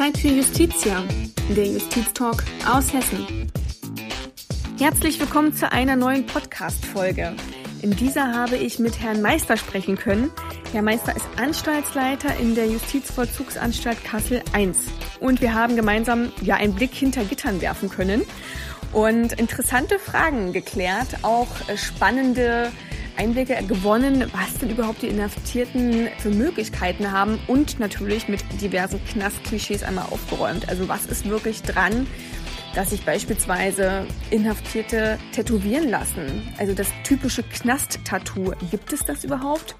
Zeit für Justitia, der Justiztalk aus Hessen. Herzlich willkommen zu einer neuen Podcast-Folge. In dieser habe ich mit Herrn Meister sprechen können. Herr Meister ist Anstaltsleiter in der Justizvollzugsanstalt Kassel I. Und wir haben gemeinsam ja einen Blick hinter Gittern werfen können und interessante Fragen geklärt, auch spannende Einblicke gewonnen, was denn überhaupt die Inhaftierten für Möglichkeiten haben und natürlich mit diversen Knastklischees einmal aufgeräumt. Also was ist wirklich dran, dass sich beispielsweise Inhaftierte tätowieren lassen? Also das typische Knast-Tattoo, gibt es das überhaupt?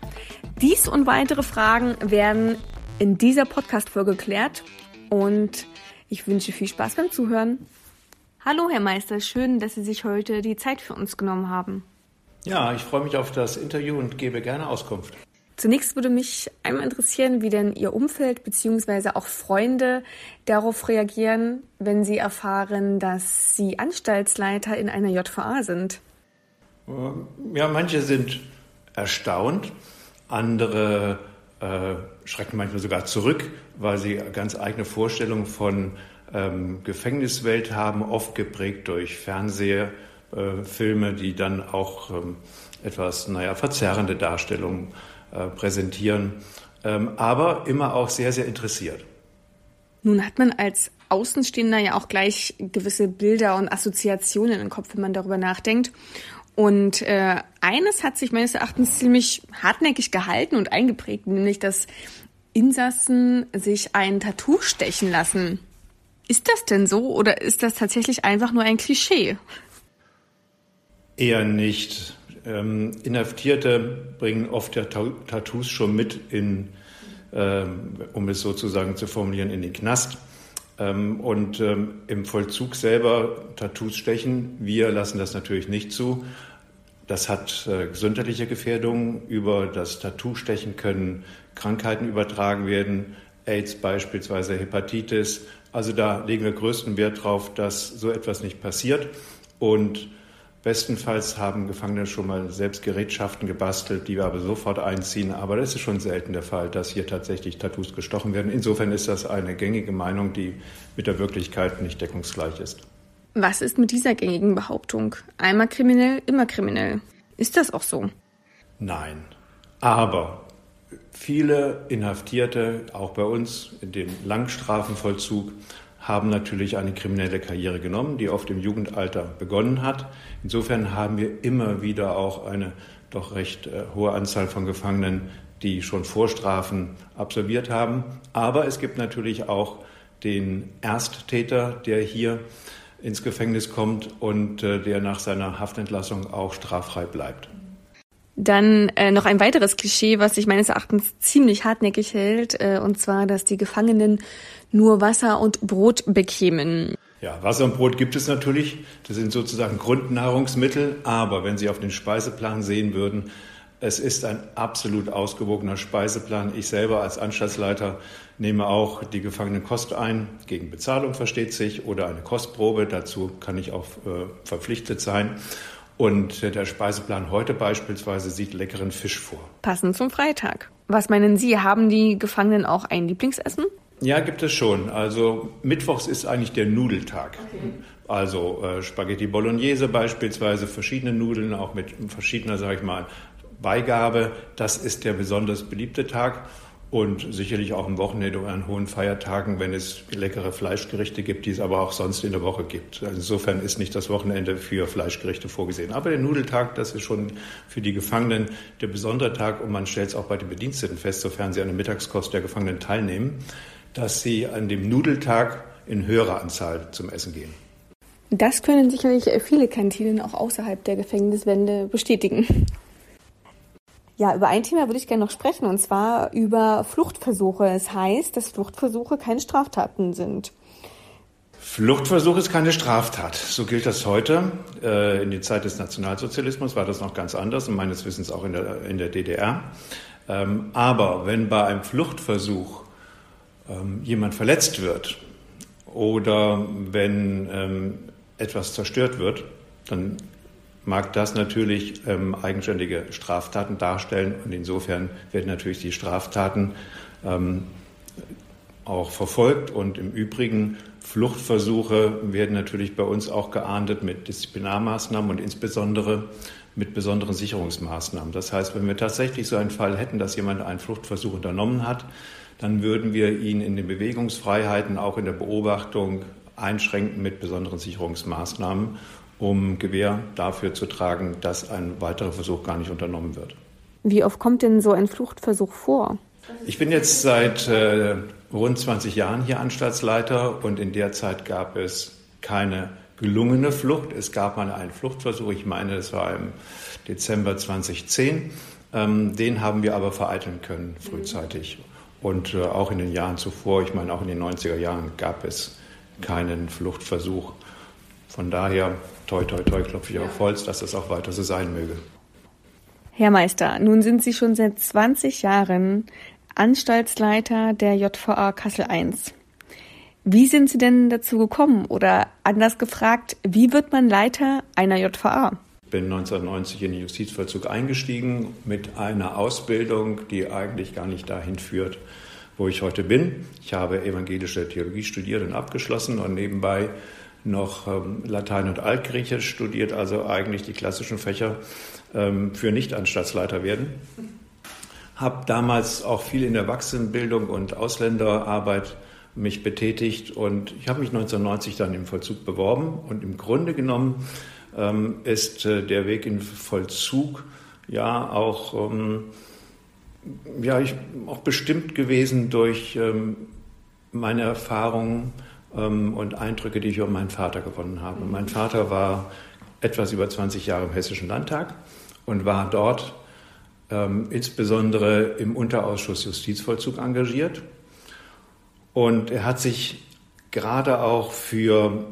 Dies und weitere Fragen werden in dieser Podcast-Folge geklärt und ich wünsche viel Spaß beim Zuhören. Hallo, Herr Meister, schön, dass Sie sich heute die Zeit für uns genommen haben. Ja, ich freue mich auf das Interview und gebe gerne Auskunft. Zunächst würde mich einmal interessieren, wie denn Ihr Umfeld bzw. auch Freunde darauf reagieren, wenn sie erfahren, dass Sie Anstaltsleiter in einer JVA sind. Äh, ja, manche sind erstaunt, andere äh, schrecken manchmal sogar zurück, weil sie ganz eigene Vorstellungen von ähm, Gefängniswelt haben, oft geprägt durch Fernseher äh, Filme, die dann auch ähm, etwas, naja, verzerrende Darstellungen äh, präsentieren, ähm, aber immer auch sehr, sehr interessiert. Nun hat man als Außenstehender ja auch gleich gewisse Bilder und Assoziationen im Kopf, wenn man darüber nachdenkt. Und äh, eines hat sich meines Erachtens ziemlich hartnäckig gehalten und eingeprägt, nämlich dass Insassen sich ein Tattoo stechen lassen. Ist das denn so oder ist das tatsächlich einfach nur ein Klischee? Eher nicht. Ähm, Inhaftierte bringen oft ja Tattoos schon mit in, ähm, um es sozusagen zu formulieren, in den Knast. Ähm, und ähm, im Vollzug selber Tattoos stechen. Wir lassen das natürlich nicht zu. Das hat äh, gesundheitliche Gefährdungen. Über das Tattoo-Stechen können Krankheiten übertragen werden, AIDS beispielsweise, Hepatitis. Also da legen wir größten Wert drauf, dass so etwas nicht passiert. Und Bestenfalls haben Gefangene schon mal selbst Gerätschaften gebastelt, die wir aber sofort einziehen. Aber das ist schon selten der Fall, dass hier tatsächlich Tattoos gestochen werden. Insofern ist das eine gängige Meinung, die mit der Wirklichkeit nicht deckungsgleich ist. Was ist mit dieser gängigen Behauptung? Einmal kriminell, immer kriminell. Ist das auch so? Nein. Aber viele Inhaftierte, auch bei uns in dem Langstrafenvollzug, haben natürlich eine kriminelle Karriere genommen, die oft im Jugendalter begonnen hat. Insofern haben wir immer wieder auch eine doch recht äh, hohe Anzahl von Gefangenen, die schon Vorstrafen absolviert haben. Aber es gibt natürlich auch den Ersttäter, der hier ins Gefängnis kommt und äh, der nach seiner Haftentlassung auch straffrei bleibt. Dann äh, noch ein weiteres Klischee, was sich meines Erachtens ziemlich hartnäckig hält, äh, und zwar, dass die Gefangenen nur Wasser und Brot bekämen. Ja, Wasser und Brot gibt es natürlich. Das sind sozusagen Grundnahrungsmittel. Aber wenn Sie auf den Speiseplan sehen würden, es ist ein absolut ausgewogener Speiseplan. Ich selber als Anstaltsleiter nehme auch die Gefangenenkost ein, gegen Bezahlung versteht sich, oder eine Kostprobe. Dazu kann ich auch äh, verpflichtet sein. Und der Speiseplan heute beispielsweise sieht leckeren Fisch vor. Passend zum Freitag. Was meinen Sie, haben die Gefangenen auch ein Lieblingsessen? Ja, gibt es schon. Also Mittwochs ist eigentlich der Nudeltag. Okay. Also äh, Spaghetti Bolognese beispielsweise, verschiedene Nudeln, auch mit verschiedener, sage ich mal, Beigabe. Das ist der besonders beliebte Tag. Und sicherlich auch am Wochenende oder an hohen Feiertagen, wenn es leckere Fleischgerichte gibt, die es aber auch sonst in der Woche gibt. Also insofern ist nicht das Wochenende für Fleischgerichte vorgesehen. Aber der Nudeltag, das ist schon für die Gefangenen der besondere Tag und man stellt es auch bei den Bediensteten fest, sofern sie an der Mittagskost der Gefangenen teilnehmen dass sie an dem Nudeltag in höherer Anzahl zum Essen gehen. Das können sicherlich viele Kantinen auch außerhalb der Gefängniswände bestätigen. Ja, über ein Thema würde ich gerne noch sprechen, und zwar über Fluchtversuche. Es heißt, dass Fluchtversuche keine Straftaten sind. Fluchtversuch ist keine Straftat. So gilt das heute. Äh, in der Zeit des Nationalsozialismus war das noch ganz anders und meines Wissens auch in der, in der DDR. Ähm, aber wenn bei einem Fluchtversuch ähm, jemand verletzt wird oder wenn ähm, etwas zerstört wird, dann mag das natürlich ähm, eigenständige Straftaten darstellen und insofern werden natürlich die Straftaten ähm, auch verfolgt. Und im Übrigen Fluchtversuche werden natürlich bei uns auch geahndet mit Disziplinarmaßnahmen und insbesondere mit besonderen Sicherungsmaßnahmen. Das heißt, wenn wir tatsächlich so einen Fall hätten, dass jemand einen Fluchtversuch unternommen hat, dann würden wir ihn in den Bewegungsfreiheiten, auch in der Beobachtung einschränken mit besonderen Sicherungsmaßnahmen, um Gewähr dafür zu tragen, dass ein weiterer Versuch gar nicht unternommen wird. Wie oft kommt denn so ein Fluchtversuch vor? Ich bin jetzt seit äh, rund 20 Jahren hier Anstaltsleiter und in der Zeit gab es keine gelungene Flucht. Es gab mal einen Fluchtversuch, ich meine, das war im Dezember 2010. Ähm, den haben wir aber vereiteln können frühzeitig. Und äh, auch in den Jahren zuvor, ich meine auch in den 90er Jahren, gab es keinen Fluchtversuch. Von daher, toi, toi, toi, klopfe ich auf Holz, dass das auch weiter so sein möge. Herr Meister, nun sind Sie schon seit 20 Jahren Anstaltsleiter der JVA Kassel I. Wie sind Sie denn dazu gekommen? Oder anders gefragt, wie wird man Leiter einer JVA? Ich bin 1990 in den Justizvollzug eingestiegen mit einer Ausbildung, die eigentlich gar nicht dahin führt, wo ich heute bin. Ich habe evangelische Theologie studiert und abgeschlossen und nebenbei noch ähm, Latein und Altgriechisch studiert, also eigentlich die klassischen Fächer ähm, für Nichtanstaltsleiter werden. Habe damals auch viel in der Erwachsenenbildung und Ausländerarbeit mich betätigt und ich habe mich 1990 dann im Vollzug beworben und im Grunde genommen ähm, ist äh, der Weg in Vollzug ja auch, ja, ich, auch bestimmt gewesen durch meine Erfahrungen ähm, und Eindrücke, die ich über meinen Vater gewonnen habe. Mein Vater war etwas über 20 Jahre im Hessischen Landtag und war dort ähm, insbesondere im Unterausschuss Justizvollzug engagiert und er hat sich gerade auch für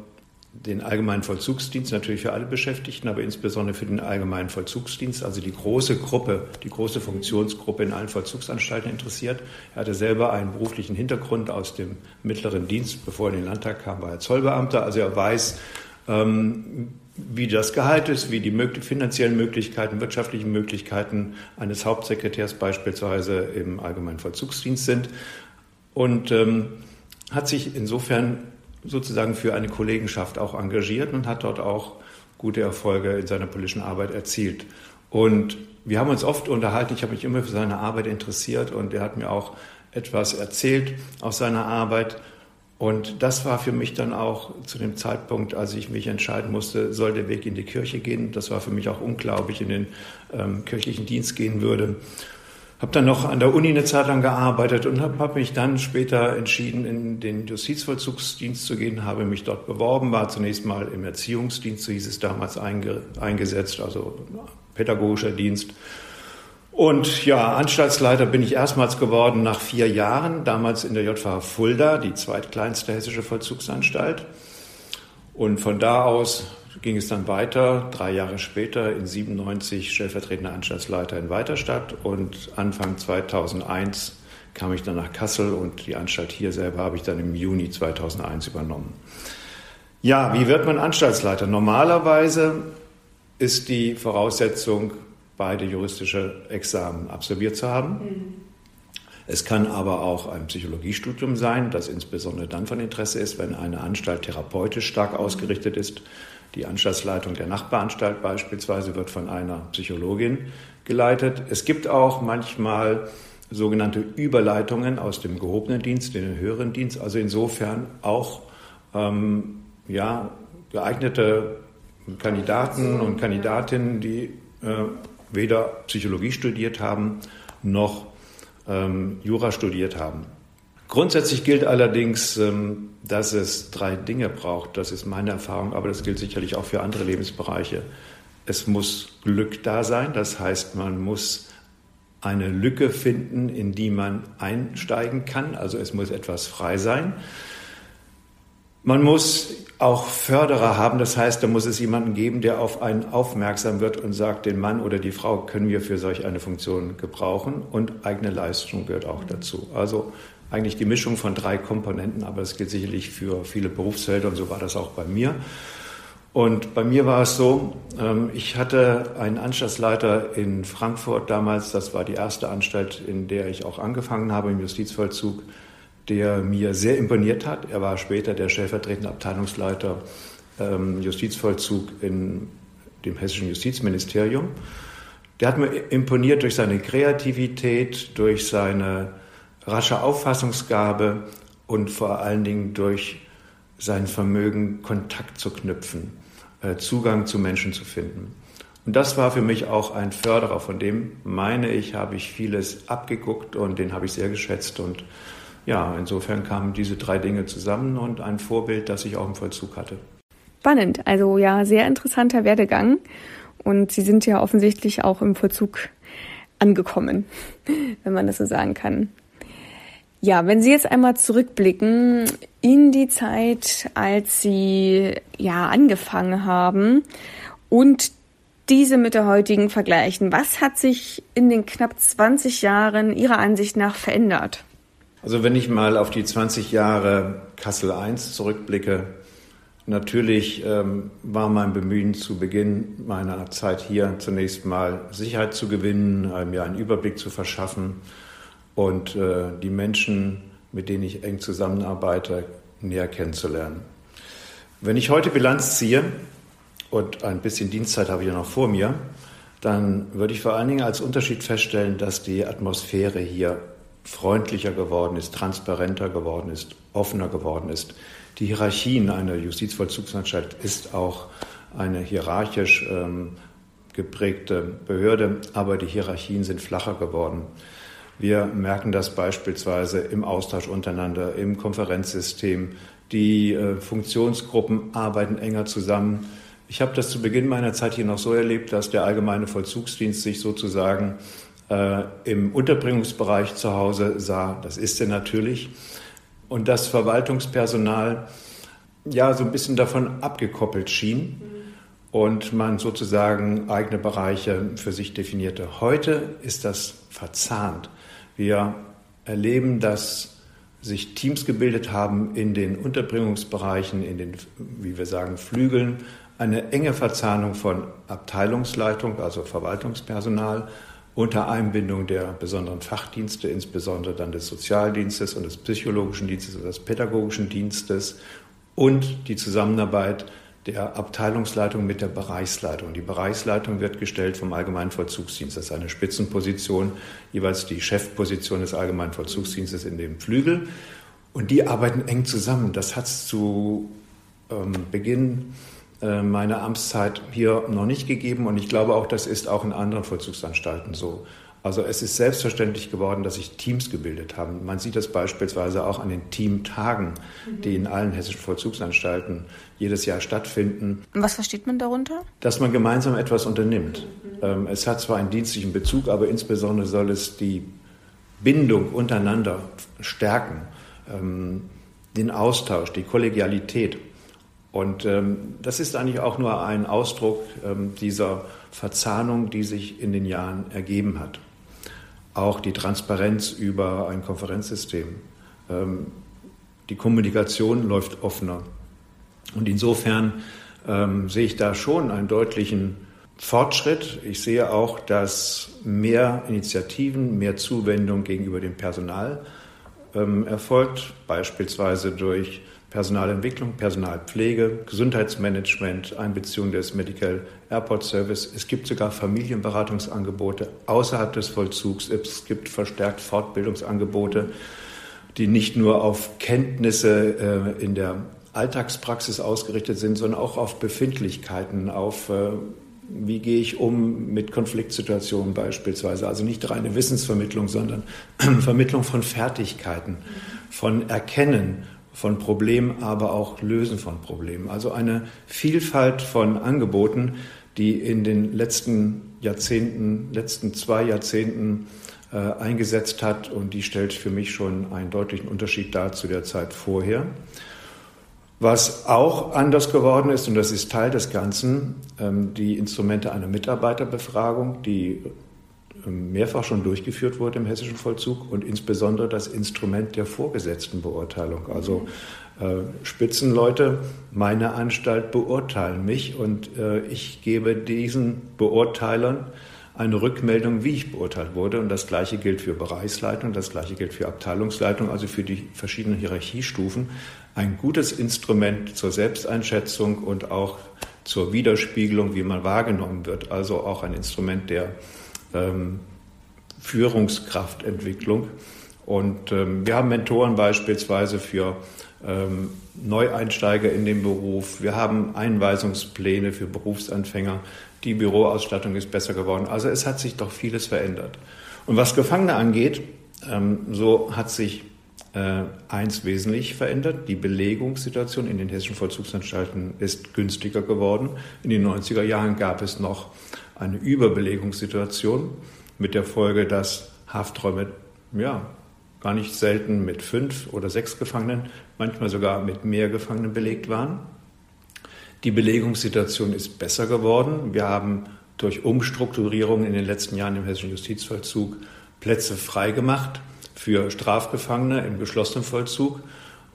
den allgemeinen Vollzugsdienst, natürlich für alle Beschäftigten, aber insbesondere für den allgemeinen Vollzugsdienst, also die große Gruppe, die große Funktionsgruppe in allen Vollzugsanstalten interessiert. Er hatte selber einen beruflichen Hintergrund aus dem mittleren Dienst. Bevor er in den Landtag kam, war er Zollbeamter. Also er weiß, ähm, wie das Gehalt ist, wie die finanziellen Möglichkeiten, wirtschaftlichen Möglichkeiten eines Hauptsekretärs beispielsweise im allgemeinen Vollzugsdienst sind und ähm, hat sich insofern sozusagen für eine Kollegenschaft auch engagiert und hat dort auch gute Erfolge in seiner politischen Arbeit erzielt. Und wir haben uns oft unterhalten, ich habe mich immer für seine Arbeit interessiert und er hat mir auch etwas erzählt aus seiner Arbeit. Und das war für mich dann auch zu dem Zeitpunkt, als ich mich entscheiden musste, soll der Weg in die Kirche gehen. Das war für mich auch unklar, ob ich in den ähm, kirchlichen Dienst gehen würde. Habe dann noch an der Uni eine Zeit lang gearbeitet und habe hab mich dann später entschieden, in den Justizvollzugsdienst zu gehen, habe mich dort beworben, war zunächst mal im Erziehungsdienst, so hieß es damals, einge, eingesetzt, also pädagogischer Dienst. Und ja, Anstaltsleiter bin ich erstmals geworden nach vier Jahren, damals in der JVH Fulda, die zweitkleinste hessische Vollzugsanstalt. Und von da aus ging es dann weiter, drei Jahre später in 97 stellvertretender Anstaltsleiter in Weiterstadt und Anfang 2001 kam ich dann nach Kassel und die Anstalt hier selber habe ich dann im Juni 2001 übernommen. Ja, wie wird man Anstaltsleiter? Normalerweise ist die Voraussetzung, beide juristische Examen absolviert zu haben. Mhm. Es kann aber auch ein Psychologiestudium sein, das insbesondere dann von Interesse ist, wenn eine Anstalt therapeutisch stark ausgerichtet ist. Die Anstaltsleitung der Nachbaranstalt beispielsweise wird von einer Psychologin geleitet. Es gibt auch manchmal sogenannte Überleitungen aus dem gehobenen Dienst in den höheren Dienst. Also insofern auch ähm, ja, geeignete Kandidaten und Kandidatinnen, die äh, weder Psychologie studiert haben noch ähm, Jura studiert haben. Grundsätzlich gilt allerdings, ähm, dass es drei Dinge braucht. Das ist meine Erfahrung, aber das gilt sicherlich auch für andere Lebensbereiche. Es muss Glück da sein, das heißt, man muss eine Lücke finden, in die man einsteigen kann. Also es muss etwas frei sein. Man muss auch Förderer haben, das heißt, da muss es jemanden geben, der auf einen aufmerksam wird und sagt, den Mann oder die Frau können wir für solch eine Funktion gebrauchen und eigene Leistung gehört auch dazu. Also eigentlich die Mischung von drei Komponenten, aber das gilt sicherlich für viele Berufsfelder und so war das auch bei mir. Und bei mir war es so, ähm, ich hatte einen Anstaltsleiter in Frankfurt damals, das war die erste Anstalt, in der ich auch angefangen habe im Justizvollzug, der mir sehr imponiert hat. Er war später der stellvertretende Abteilungsleiter ähm, Justizvollzug in dem hessischen Justizministerium. Der hat mir imponiert durch seine Kreativität, durch seine rasche Auffassungsgabe und vor allen Dingen durch sein Vermögen, Kontakt zu knüpfen, äh, Zugang zu Menschen zu finden. Und das war für mich auch ein Förderer, von dem meine ich, habe ich vieles abgeguckt und den habe ich sehr geschätzt. Und ja, insofern kamen diese drei Dinge zusammen und ein Vorbild, das ich auch im Vollzug hatte. Spannend, also ja, sehr interessanter Werdegang. Und Sie sind ja offensichtlich auch im Vollzug angekommen, wenn man das so sagen kann. Ja, wenn Sie jetzt einmal zurückblicken in die Zeit, als Sie ja angefangen haben und diese mit der heutigen vergleichen, was hat sich in den knapp 20 Jahren Ihrer Ansicht nach verändert? Also wenn ich mal auf die 20 Jahre Kassel I zurückblicke, natürlich ähm, war mein Bemühen zu Beginn meiner Zeit hier zunächst mal Sicherheit zu gewinnen, mir einen Überblick zu verschaffen und äh, die Menschen, mit denen ich eng zusammenarbeite, näher kennenzulernen. Wenn ich heute Bilanz ziehe, und ein bisschen Dienstzeit habe ich ja noch vor mir, dann würde ich vor allen Dingen als Unterschied feststellen, dass die Atmosphäre hier freundlicher geworden ist, transparenter geworden ist, offener geworden ist. Die Hierarchie in einer Justizvollzugsanstalt ist auch eine hierarchisch ähm, geprägte Behörde, aber die Hierarchien sind flacher geworden. Wir merken das beispielsweise im Austausch untereinander, im Konferenzsystem. Die äh, Funktionsgruppen arbeiten enger zusammen. Ich habe das zu Beginn meiner Zeit hier noch so erlebt, dass der allgemeine Vollzugsdienst sich sozusagen äh, im Unterbringungsbereich zu Hause sah. Das ist er natürlich. Und das Verwaltungspersonal ja so ein bisschen davon abgekoppelt schien und man sozusagen eigene Bereiche für sich definierte. Heute ist das verzahnt. Wir erleben, dass sich Teams gebildet haben in den Unterbringungsbereichen, in den, wie wir sagen, Flügeln, eine enge Verzahnung von Abteilungsleitung, also Verwaltungspersonal, unter Einbindung der besonderen Fachdienste, insbesondere dann des Sozialdienstes und des psychologischen Dienstes und des pädagogischen Dienstes und die Zusammenarbeit der Abteilungsleitung mit der Bereichsleitung. Die Bereichsleitung wird gestellt vom Allgemeinen Vollzugsdienst. Das ist eine Spitzenposition, jeweils die Chefposition des Allgemeinen Vollzugsdienstes in dem Flügel. Und die arbeiten eng zusammen. Das hat es zu ähm, Beginn äh, meiner Amtszeit hier noch nicht gegeben. Und ich glaube auch, das ist auch in anderen Vollzugsanstalten so. Also es ist selbstverständlich geworden, dass sich Teams gebildet haben. Man sieht das beispielsweise auch an den Teamtagen, die in allen hessischen Vollzugsanstalten jedes Jahr stattfinden. Was versteht man darunter? Dass man gemeinsam etwas unternimmt. Ähm, es hat zwar einen dienstlichen Bezug, aber insbesondere soll es die Bindung untereinander stärken, ähm, den Austausch, die Kollegialität. Und ähm, das ist eigentlich auch nur ein Ausdruck dieser Verzahnung, die sich in den Jahren ergeben hat auch die Transparenz über ein Konferenzsystem. Ähm, die Kommunikation läuft offener. Und insofern ähm, sehe ich da schon einen deutlichen Fortschritt. Ich sehe auch, dass mehr Initiativen, mehr Zuwendung gegenüber dem Personal ähm, erfolgt, beispielsweise durch Personalentwicklung, Personalpflege, Gesundheitsmanagement, Einbeziehung des Medical Airport Service. Es gibt sogar Familienberatungsangebote außerhalb des Vollzugs. Es gibt verstärkt Fortbildungsangebote, die nicht nur auf Kenntnisse äh, in der Alltagspraxis ausgerichtet sind, sondern auch auf Befindlichkeiten, auf äh, wie gehe ich um mit Konfliktsituationen beispielsweise. Also nicht reine Wissensvermittlung, sondern Vermittlung von Fertigkeiten, von Erkennen von Problemen, aber auch Lösen von Problemen. Also eine Vielfalt von Angeboten, die in den letzten Jahrzehnten, letzten zwei Jahrzehnten äh, eingesetzt hat und die stellt für mich schon einen deutlichen Unterschied dar zu der Zeit vorher. Was auch anders geworden ist, und das ist Teil des Ganzen, ähm, die Instrumente einer Mitarbeiterbefragung, die mehrfach schon durchgeführt wurde im hessischen Vollzug und insbesondere das Instrument der Vorgesetztenbeurteilung. Also äh, Spitzenleute meiner Anstalt beurteilen mich und äh, ich gebe diesen Beurteilern eine Rückmeldung, wie ich beurteilt wurde. Und das Gleiche gilt für Bereichsleitung, das Gleiche gilt für Abteilungsleitung, also für die verschiedenen Hierarchiestufen. Ein gutes Instrument zur Selbsteinschätzung und auch zur Widerspiegelung, wie man wahrgenommen wird. Also auch ein Instrument der ähm, Führungskraftentwicklung. Und ähm, wir haben Mentoren beispielsweise für ähm, Neueinsteiger in den Beruf. Wir haben Einweisungspläne für Berufsanfänger. Die Büroausstattung ist besser geworden. Also es hat sich doch vieles verändert. Und was Gefangene angeht, ähm, so hat sich äh, eins wesentlich verändert. Die Belegungssituation in den hessischen Vollzugsanstalten ist günstiger geworden. In den 90er Jahren gab es noch eine Überbelegungssituation mit der Folge, dass Hafträume ja, gar nicht selten mit fünf oder sechs Gefangenen, manchmal sogar mit mehr Gefangenen belegt waren. Die Belegungssituation ist besser geworden. Wir haben durch Umstrukturierung in den letzten Jahren im hessischen Justizvollzug Plätze freigemacht für Strafgefangene im geschlossenen Vollzug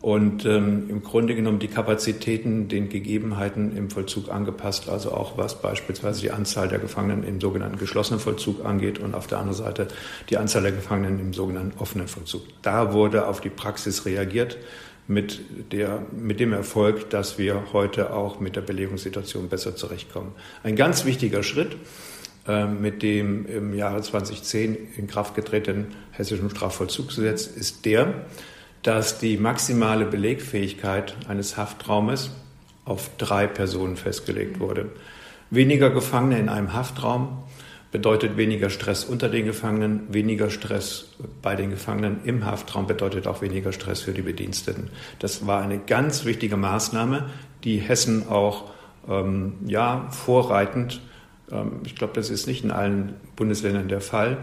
und ähm, im Grunde genommen die Kapazitäten den Gegebenheiten im Vollzug angepasst, also auch was beispielsweise die Anzahl der Gefangenen im sogenannten geschlossenen Vollzug angeht und auf der anderen Seite die Anzahl der Gefangenen im sogenannten offenen Vollzug. Da wurde auf die Praxis reagiert mit, der, mit dem Erfolg, dass wir heute auch mit der Belegungssituation besser zurechtkommen. Ein ganz wichtiger Schritt äh, mit dem im Jahre 2010 in Kraft getretenen hessischen Strafvollzugsgesetz ist der, dass die maximale Belegfähigkeit eines Haftraumes auf drei Personen festgelegt wurde. Weniger Gefangene in einem Haftraum bedeutet weniger Stress unter den Gefangenen, weniger Stress bei den Gefangenen im Haftraum bedeutet auch weniger Stress für die Bediensteten. Das war eine ganz wichtige Maßnahme, die Hessen auch ähm, ja, vorreitend, ähm, ich glaube, das ist nicht in allen Bundesländern der Fall,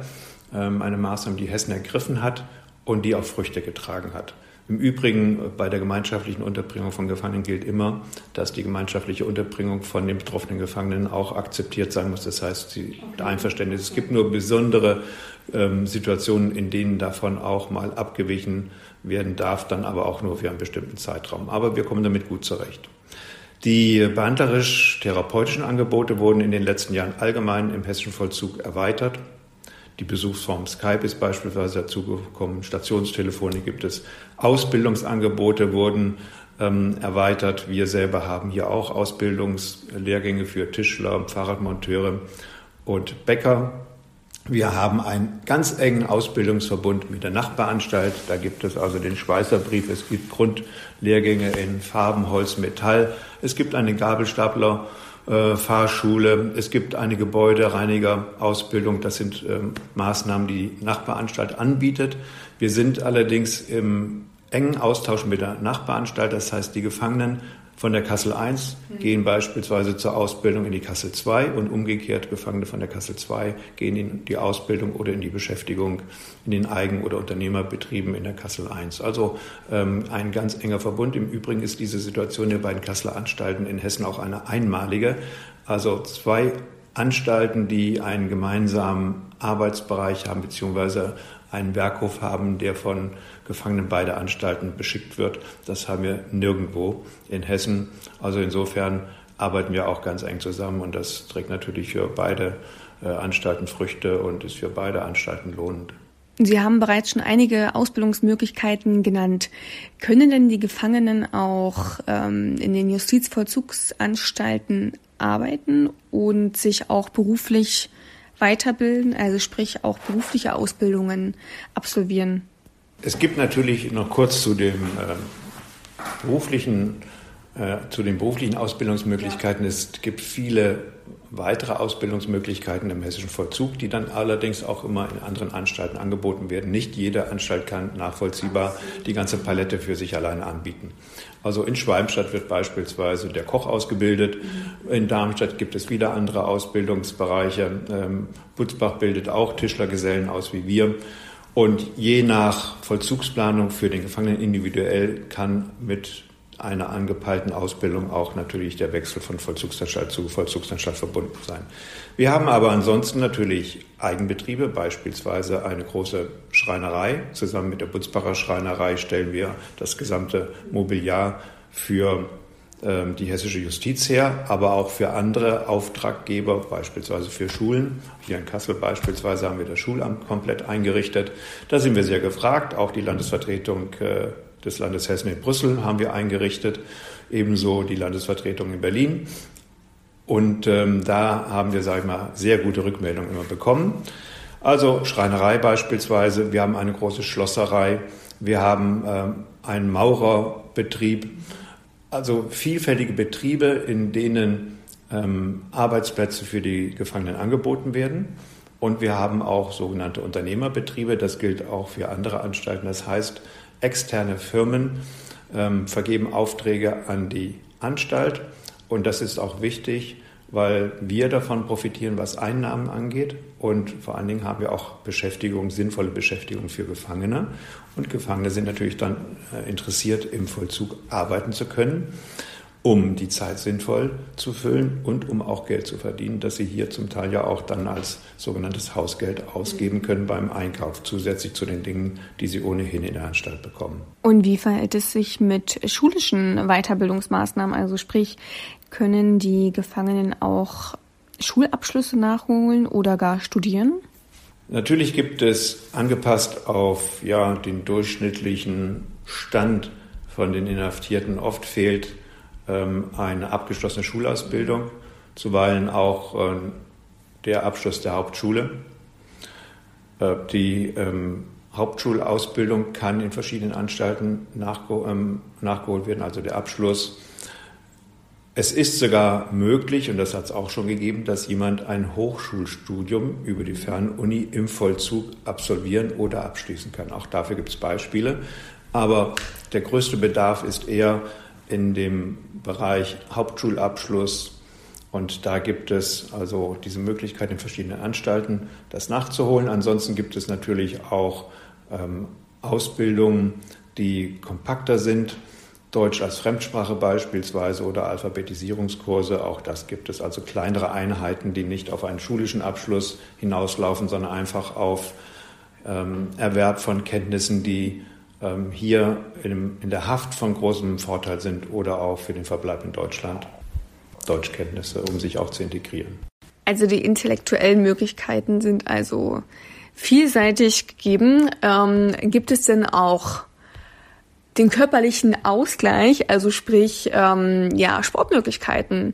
ähm, eine Maßnahme, die Hessen ergriffen hat und die auch Früchte getragen hat. Im Übrigen bei der gemeinschaftlichen Unterbringung von Gefangenen gilt immer, dass die gemeinschaftliche Unterbringung von den betroffenen Gefangenen auch akzeptiert sein muss. Das heißt, die Einverständnis. Es gibt nur besondere ähm, Situationen, in denen davon auch mal abgewichen werden darf, dann aber auch nur für einen bestimmten Zeitraum. Aber wir kommen damit gut zurecht. Die behandlerisch-therapeutischen Angebote wurden in den letzten Jahren allgemein im hessischen Vollzug erweitert. Die Besuchsform Skype ist beispielsweise dazugekommen, Stationstelefone gibt es, Ausbildungsangebote wurden ähm, erweitert. Wir selber haben hier auch Ausbildungslehrgänge für Tischler, Fahrradmonteure und Bäcker. Wir haben einen ganz engen Ausbildungsverbund mit der Nachbaranstalt. Da gibt es also den Schweißerbrief. Es gibt Grundlehrgänge in Farben, Holz, Metall. Es gibt eine Gabelstapler äh, Fahrschule, es gibt eine Gebäudereinigerausbildung. Das sind ähm, Maßnahmen, die die Nachbaranstalt anbietet. Wir sind allerdings im engen Austausch mit der Nachbaranstalt. Das heißt, die Gefangenen von der Kassel I mhm. gehen beispielsweise zur Ausbildung in die Kassel II und umgekehrt Gefangene von der Kassel II gehen in die Ausbildung oder in die Beschäftigung in den Eigen- oder Unternehmerbetrieben in der Kassel I. Also ähm, ein ganz enger Verbund. Im Übrigen ist diese Situation der beiden Kasseler Anstalten in Hessen auch eine einmalige. Also zwei Anstalten, die einen gemeinsamen Arbeitsbereich haben, beziehungsweise einen Werkhof haben, der von Gefangenen beider Anstalten beschickt wird. Das haben wir nirgendwo in Hessen. Also insofern arbeiten wir auch ganz eng zusammen und das trägt natürlich für beide äh, Anstalten Früchte und ist für beide Anstalten lohnend. Sie haben bereits schon einige Ausbildungsmöglichkeiten genannt. Können denn die Gefangenen auch ähm, in den Justizvollzugsanstalten arbeiten und sich auch beruflich weiterbilden, also sprich auch berufliche Ausbildungen absolvieren? Es gibt natürlich noch kurz zu dem äh, beruflichen äh, zu den beruflichen Ausbildungsmöglichkeiten. Es gibt viele weitere Ausbildungsmöglichkeiten im hessischen Vollzug, die dann allerdings auch immer in anderen Anstalten angeboten werden. Nicht jede Anstalt kann nachvollziehbar die ganze Palette für sich alleine anbieten. Also in Schwalmstadt wird beispielsweise der Koch ausgebildet. In Darmstadt gibt es wieder andere Ausbildungsbereiche. Ähm, Butzbach bildet auch Tischlergesellen aus wie wir. Und je nach Vollzugsplanung für den Gefangenen individuell kann mit einer angepeilten Ausbildung auch natürlich der Wechsel von Vollzugsanstalt zu Vollzugsanstalt verbunden sein. Wir haben aber ansonsten natürlich Eigenbetriebe, beispielsweise eine große Schreinerei. Zusammen mit der Butzbacher Schreinerei stellen wir das gesamte Mobiliar für die hessische Justiz her, aber auch für andere Auftraggeber, beispielsweise für Schulen. Hier in Kassel beispielsweise haben wir das Schulamt komplett eingerichtet. Da sind wir sehr gefragt. Auch die Landesvertretung äh, des Landes Hessen in Brüssel haben wir eingerichtet, ebenso die Landesvertretung in Berlin. Und ähm, da haben wir, sage ich mal, sehr gute Rückmeldungen immer bekommen. Also Schreinerei beispielsweise, wir haben eine große Schlosserei, wir haben ähm, einen Maurerbetrieb, also vielfältige Betriebe, in denen ähm, Arbeitsplätze für die Gefangenen angeboten werden. Und wir haben auch sogenannte Unternehmerbetriebe. Das gilt auch für andere Anstalten. Das heißt, externe Firmen ähm, vergeben Aufträge an die Anstalt. Und das ist auch wichtig, weil wir davon profitieren, was Einnahmen angeht. Und vor allen Dingen haben wir auch Beschäftigung, sinnvolle Beschäftigung für Gefangene. Und Gefangene sind natürlich dann äh, interessiert, im Vollzug arbeiten zu können, um die Zeit sinnvoll zu füllen und um auch Geld zu verdienen, das sie hier zum Teil ja auch dann als sogenanntes Hausgeld ausgeben können beim Einkauf, zusätzlich zu den Dingen, die sie ohnehin in der Anstalt bekommen. Und wie verhält es sich mit schulischen Weiterbildungsmaßnahmen? Also sprich, können die Gefangenen auch Schulabschlüsse nachholen oder gar studieren? Natürlich gibt es angepasst auf ja, den durchschnittlichen Stand von den Inhaftierten oft fehlt ähm, eine abgeschlossene Schulausbildung, zuweilen auch äh, der Abschluss der Hauptschule. Äh, die ähm, Hauptschulausbildung kann in verschiedenen Anstalten nachge ähm, nachgeholt werden, also der Abschluss es ist sogar möglich, und das hat es auch schon gegeben, dass jemand ein Hochschulstudium über die Fernuni im Vollzug absolvieren oder abschließen kann. Auch dafür gibt es Beispiele. Aber der größte Bedarf ist eher in dem Bereich Hauptschulabschluss. Und da gibt es also diese Möglichkeit in verschiedenen Anstalten, das nachzuholen. Ansonsten gibt es natürlich auch ähm, Ausbildungen, die kompakter sind Deutsch als Fremdsprache beispielsweise oder Alphabetisierungskurse. Auch das gibt es. Also kleinere Einheiten, die nicht auf einen schulischen Abschluss hinauslaufen, sondern einfach auf ähm, Erwerb von Kenntnissen, die ähm, hier in, in, der Haft von großem Vorteil sind oder auch für den Verbleib in Deutschland Deutschkenntnisse, um sich auch zu integrieren. Also die intellektuellen Möglichkeiten sind also vielseitig gegeben. Ähm, gibt es denn auch den körperlichen Ausgleich, also sprich ähm, ja Sportmöglichkeiten?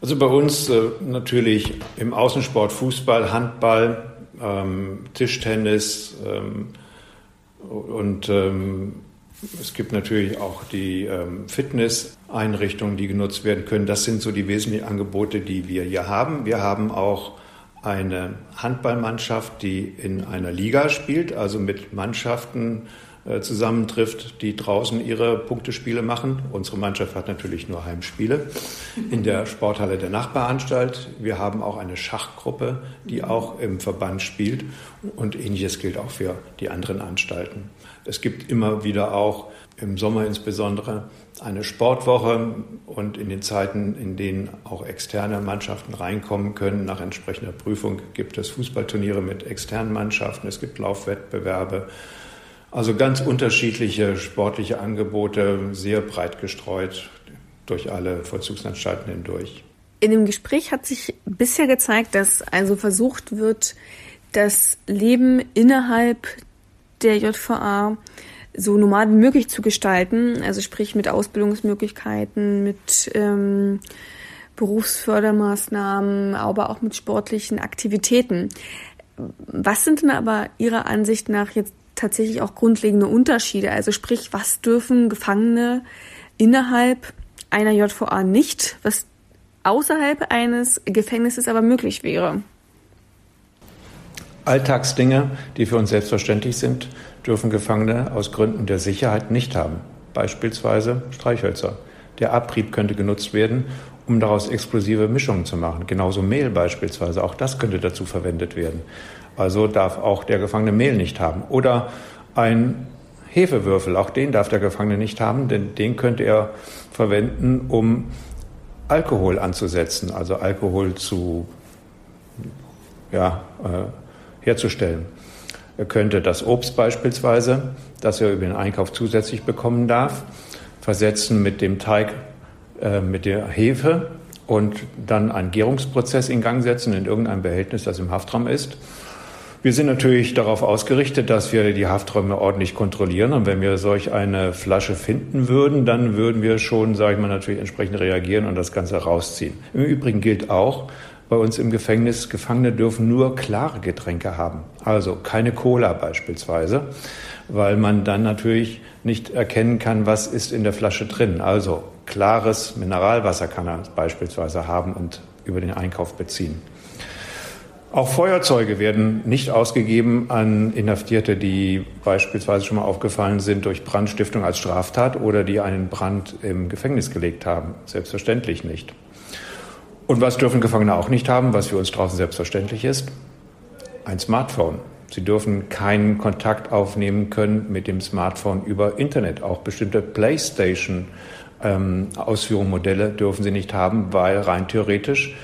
Also bei uns äh, natürlich im Außensport Fußball, Handball, ähm, Tischtennis ähm, und ähm, es gibt natürlich auch die ähm, Fitnesseinrichtungen, die genutzt werden können. Das sind so die wesentlichen Angebote, die wir hier haben. Wir haben auch eine Handballmannschaft, die in einer Liga spielt, also mit Mannschaften zusammentrifft, die draußen ihre Punktespiele machen. Unsere Mannschaft hat natürlich nur Heimspiele in der Sporthalle der Nachbaranstalt. Wir haben auch eine Schachgruppe, die auch im Verband spielt. Und ähnliches gilt auch für die anderen Anstalten. Es gibt immer wieder auch im Sommer insbesondere eine Sportwoche und in den Zeiten, in denen auch externe Mannschaften reinkommen können, nach entsprechender Prüfung gibt es Fußballturniere mit externen Mannschaften, es gibt Laufwettbewerbe, also ganz unterschiedliche sportliche Angebote, sehr breit gestreut durch alle Vollzugsanstalten hindurch. In dem Gespräch hat sich bisher gezeigt, dass also versucht wird, das Leben innerhalb der JVA so normal wie möglich zu gestalten, also sprich mit Ausbildungsmöglichkeiten, mit ähm, Berufsfördermaßnahmen, aber auch mit sportlichen Aktivitäten. Was sind denn aber Ihrer Ansicht nach jetzt tatsächlich auch grundlegende Unterschiede. Also sprich, was dürfen Gefangene innerhalb einer JVA nicht, was außerhalb eines Gefängnisses aber möglich wäre? Alltagsdinge, die für uns selbstverständlich sind, dürfen Gefangene aus Gründen der Sicherheit nicht haben. Beispielsweise Streichhölzer. Der Abrieb könnte genutzt werden, um daraus explosive Mischungen zu machen. Genauso Mehl beispielsweise. Auch das könnte dazu verwendet werden. Also darf auch der Gefangene Mehl nicht haben. Oder ein Hefewürfel, auch den darf der Gefangene nicht haben, denn den könnte er verwenden, um Alkohol anzusetzen, also Alkohol zu ja, äh, herzustellen. Er könnte das Obst beispielsweise, das er über den Einkauf zusätzlich bekommen darf, versetzen mit dem Teig äh, mit der Hefe und dann einen Gärungsprozess in Gang setzen in irgendeinem Behältnis, das im Haftraum ist. Wir sind natürlich darauf ausgerichtet, dass wir die Hafträume ordentlich kontrollieren. Und wenn wir solch eine Flasche finden würden, dann würden wir schon, sage ich mal, natürlich entsprechend reagieren und das Ganze rausziehen. Im Übrigen gilt auch, bei uns im Gefängnis, Gefangene dürfen nur klare Getränke haben. Also keine Cola beispielsweise, weil man dann natürlich nicht erkennen kann, was ist in der Flasche drin. Also klares Mineralwasser kann er beispielsweise haben und über den Einkauf beziehen. Auch Feuerzeuge werden nicht ausgegeben an Inhaftierte, die beispielsweise schon mal aufgefallen sind durch Brandstiftung als Straftat oder die einen Brand im Gefängnis gelegt haben. Selbstverständlich nicht. Und was dürfen Gefangene auch nicht haben, was für uns draußen selbstverständlich ist? Ein Smartphone. Sie dürfen keinen Kontakt aufnehmen können mit dem Smartphone über Internet. Auch bestimmte PlayStation ähm, dürfen sie nicht haben, weil rein theoretisch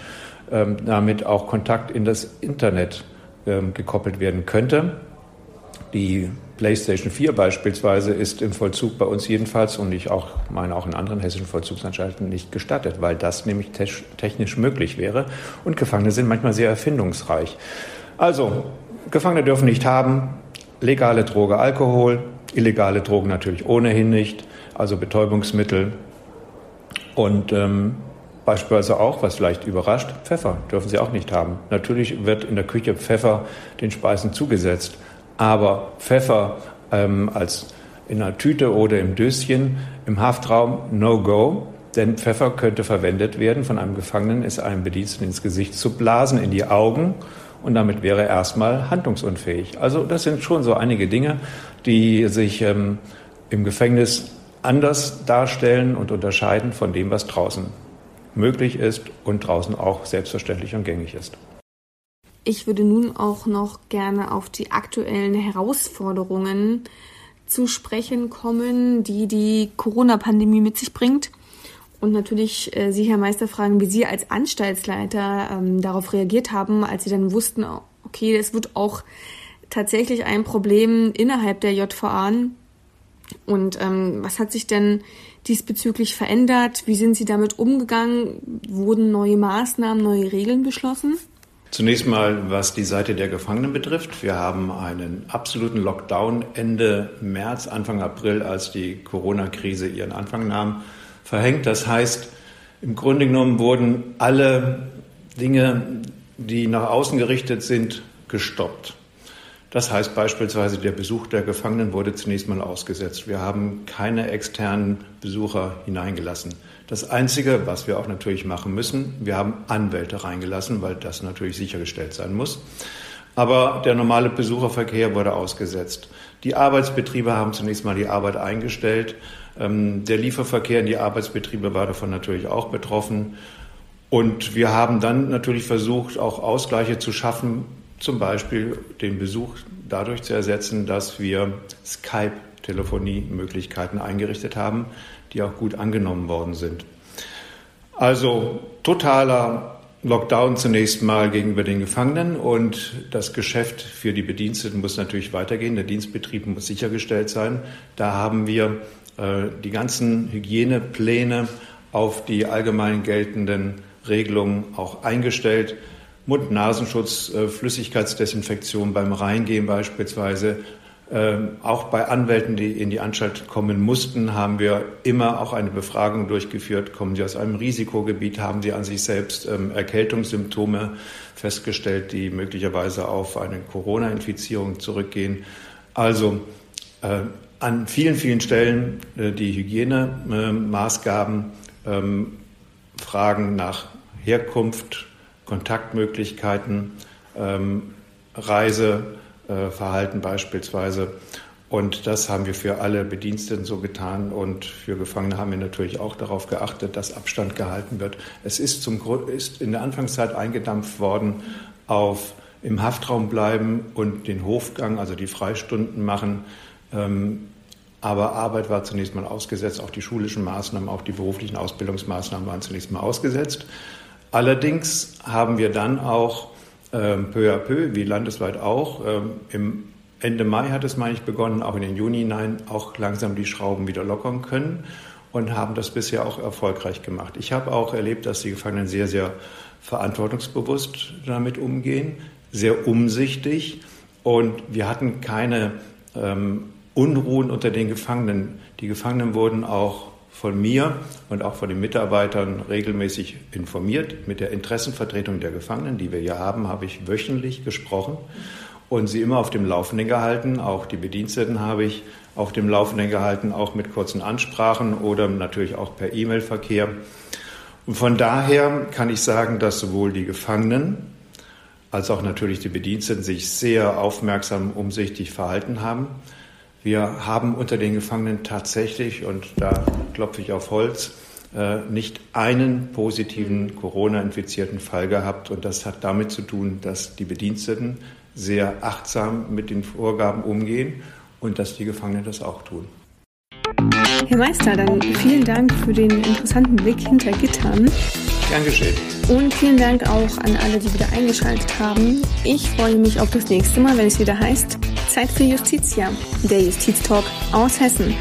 damit auch Kontakt in das Internet ähm, gekoppelt werden könnte. Die PlayStation 4 beispielsweise ist im Vollzug bei uns jedenfalls und ich auch meine auch in anderen hessischen Vollzugsanstalten nicht gestattet, weil das nämlich technisch möglich wäre. Und Gefangene sind manchmal sehr erfindungsreich. Also, Gefangene dürfen nicht haben legale Droge Alkohol, illegale Drogen natürlich ohnehin nicht, also Betäubungsmittel und ähm, Beispielsweise auch, was vielleicht überrascht, Pfeffer dürfen Sie auch nicht haben. Natürlich wird in der Küche Pfeffer den Speisen zugesetzt, aber Pfeffer ähm, als in einer Tüte oder im Döschen im Haftraum no go, denn Pfeffer könnte verwendet werden von einem Gefangenen, es einem Bediensteten ins Gesicht zu blasen, in die Augen und damit wäre er erstmal handlungsunfähig. Also das sind schon so einige Dinge, die sich ähm, im Gefängnis anders darstellen und unterscheiden von dem, was draußen möglich ist und draußen auch selbstverständlich und gängig ist. Ich würde nun auch noch gerne auf die aktuellen Herausforderungen zu sprechen kommen, die die Corona-Pandemie mit sich bringt. Und natürlich äh, Sie, Herr Meister, fragen, wie Sie als Anstaltsleiter ähm, darauf reagiert haben, als Sie dann wussten, okay, es wird auch tatsächlich ein Problem innerhalb der JVA. Und ähm, was hat sich denn diesbezüglich verändert? Wie sind Sie damit umgegangen? Wurden neue Maßnahmen, neue Regeln beschlossen? Zunächst mal, was die Seite der Gefangenen betrifft. Wir haben einen absoluten Lockdown Ende März, Anfang April, als die Corona-Krise ihren Anfang nahm, verhängt. Das heißt, im Grunde genommen wurden alle Dinge, die nach außen gerichtet sind, gestoppt. Das heißt beispielsweise, der Besuch der Gefangenen wurde zunächst mal ausgesetzt. Wir haben keine externen Besucher hineingelassen. Das Einzige, was wir auch natürlich machen müssen, wir haben Anwälte reingelassen, weil das natürlich sichergestellt sein muss. Aber der normale Besucherverkehr wurde ausgesetzt. Die Arbeitsbetriebe haben zunächst mal die Arbeit eingestellt. Ähm, der Lieferverkehr in die Arbeitsbetriebe war davon natürlich auch betroffen. Und wir haben dann natürlich versucht, auch Ausgleiche zu schaffen, zum Beispiel den Besuch dadurch zu ersetzen, dass wir Skype-Telefonie-Möglichkeiten eingerichtet haben, die auch gut angenommen worden sind. Also totaler Lockdown zunächst mal gegenüber den Gefangenen und das Geschäft für die Bediensteten muss natürlich weitergehen. Der Dienstbetrieb muss sichergestellt sein. Da haben wir äh, die ganzen Hygienepläne auf die allgemein geltenden Regelungen auch eingestellt. Mund-Nasenschutz, äh, Flüssigkeitsdesinfektion beim Reingehen beispielsweise. Ähm, auch bei Anwälten, die in die Anstalt kommen mussten, haben wir immer auch eine Befragung durchgeführt. Kommen Sie aus einem Risikogebiet? Haben Sie an sich selbst ähm, Erkältungssymptome festgestellt, die möglicherweise auf eine Corona-Infizierung zurückgehen? Also äh, an vielen, vielen Stellen äh, die Hygienemaßgaben, ähm, Fragen nach Herkunft, Kontaktmöglichkeiten, ähm, Reiseverhalten äh, beispielsweise. Und das haben wir für alle Bediensteten so getan und für Gefangene haben wir natürlich auch darauf geachtet, dass Abstand gehalten wird. Es ist, zum, ist in der Anfangszeit eingedampft worden auf im Haftraum bleiben und den Hofgang, also die Freistunden machen. Ähm, aber Arbeit war zunächst mal ausgesetzt, auch die schulischen Maßnahmen, auch die beruflichen Ausbildungsmaßnahmen waren zunächst mal ausgesetzt. Allerdings haben wir dann auch äh, peu à peu, wie landesweit auch, äh, im Ende Mai hat es, meine ich, begonnen, auch in den Juni hinein auch langsam die Schrauben wieder lockern können. und haben das bisher auch erfolgreich gemacht. Ich habe auch erlebt, dass die Gefangenen sehr, sehr verantwortungsbewusst damit umgehen, sehr umsichtig und wir hatten keine ähm, Unruhen unter den Gefangenen. Die Gefangenen wurden auch von mir und auch von den Mitarbeitern regelmäßig informiert. Mit der Interessenvertretung der Gefangenen, die wir hier haben, habe ich wöchentlich gesprochen und sie immer auf dem Laufenden gehalten. Auch die Bediensteten habe ich auf dem Laufenden gehalten, auch mit kurzen Ansprachen oder natürlich auch per E-Mail-Verkehr. Und von daher kann ich sagen, dass sowohl die Gefangenen als auch natürlich die Bediensteten sich sehr aufmerksam, umsichtig verhalten haben. Wir haben unter den Gefangenen tatsächlich, und da klopfe ich auf Holz, äh, nicht einen positiven Corona-infizierten Fall gehabt. Und das hat damit zu tun, dass die Bediensteten sehr achtsam mit den Vorgaben umgehen und dass die Gefangenen das auch tun. Herr Meister, dann vielen Dank für den interessanten Blick hinter Gittern. Gern geschehen. Und vielen Dank auch an alle, die wieder eingeschaltet haben. Ich freue mich auf das nächste Mal, wenn es wieder heißt Zeit für Justitia, der Justiztalk aus Hessen.